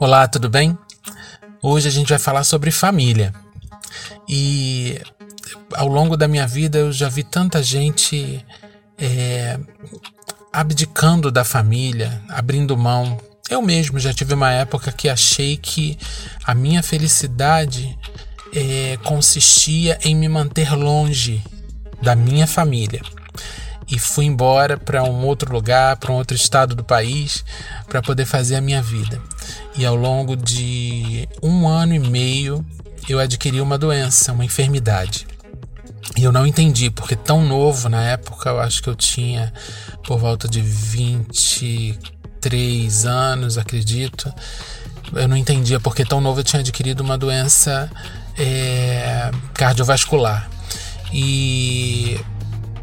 Olá, tudo bem? Hoje a gente vai falar sobre família. E ao longo da minha vida eu já vi tanta gente é, abdicando da família, abrindo mão. Eu mesmo já tive uma época que achei que a minha felicidade é, consistia em me manter longe da minha família e fui embora para um outro lugar, para um outro estado do país, para poder fazer a minha vida. E ao longo de um ano e meio eu adquiri uma doença, uma enfermidade. E eu não entendi, porque tão novo na época, eu acho que eu tinha por volta de 23 anos, acredito. Eu não entendia porque tão novo eu tinha adquirido uma doença é, cardiovascular. E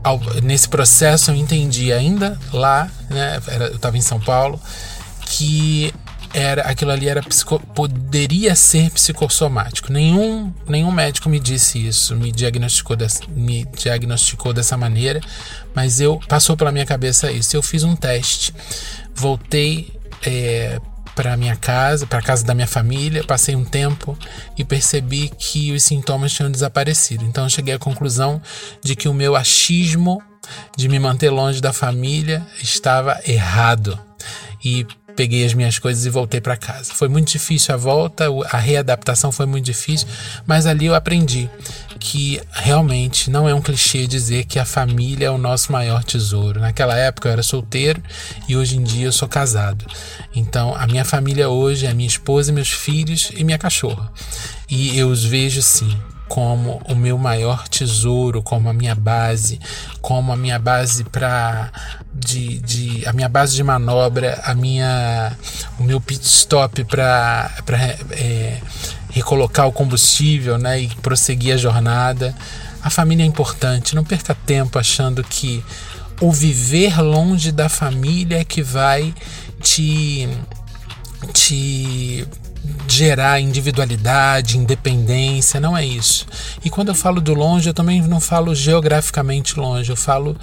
ao, nesse processo eu entendi ainda lá, né, eu estava em São Paulo, que era aquilo ali era psico, poderia ser psicossomático. Nenhum, nenhum médico me disse isso, me diagnosticou, des, me diagnosticou dessa maneira, mas eu passou pela minha cabeça isso. Eu fiz um teste, voltei é, para minha casa, para casa da minha família, passei um tempo e percebi que os sintomas tinham desaparecido. Então cheguei à conclusão de que o meu achismo de me manter longe da família estava errado. E peguei as minhas coisas e voltei para casa. Foi muito difícil a volta, a readaptação foi muito difícil, mas ali eu aprendi que realmente não é um clichê dizer que a família é o nosso maior tesouro. Naquela época eu era solteiro e hoje em dia eu sou casado. Então a minha família hoje é minha esposa, meus filhos e minha cachorra. E eu os vejo sim como o meu maior tesouro, como a minha base, como a minha base para de, de a minha base de manobra, a minha o meu pit stop para é, recolocar o combustível, né, e prosseguir a jornada. A família é importante. Não perca tempo achando que o viver longe da família é que vai te te gerar individualidade, independência, não é isso. E quando eu falo do longe, eu também não falo geograficamente longe, eu falo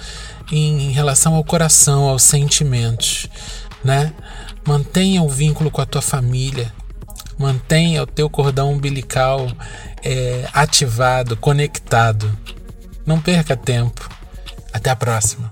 em relação ao coração, aos sentimentos, né? Mantenha o vínculo com a tua família, mantenha o teu cordão umbilical é, ativado, conectado. Não perca tempo. Até a próxima.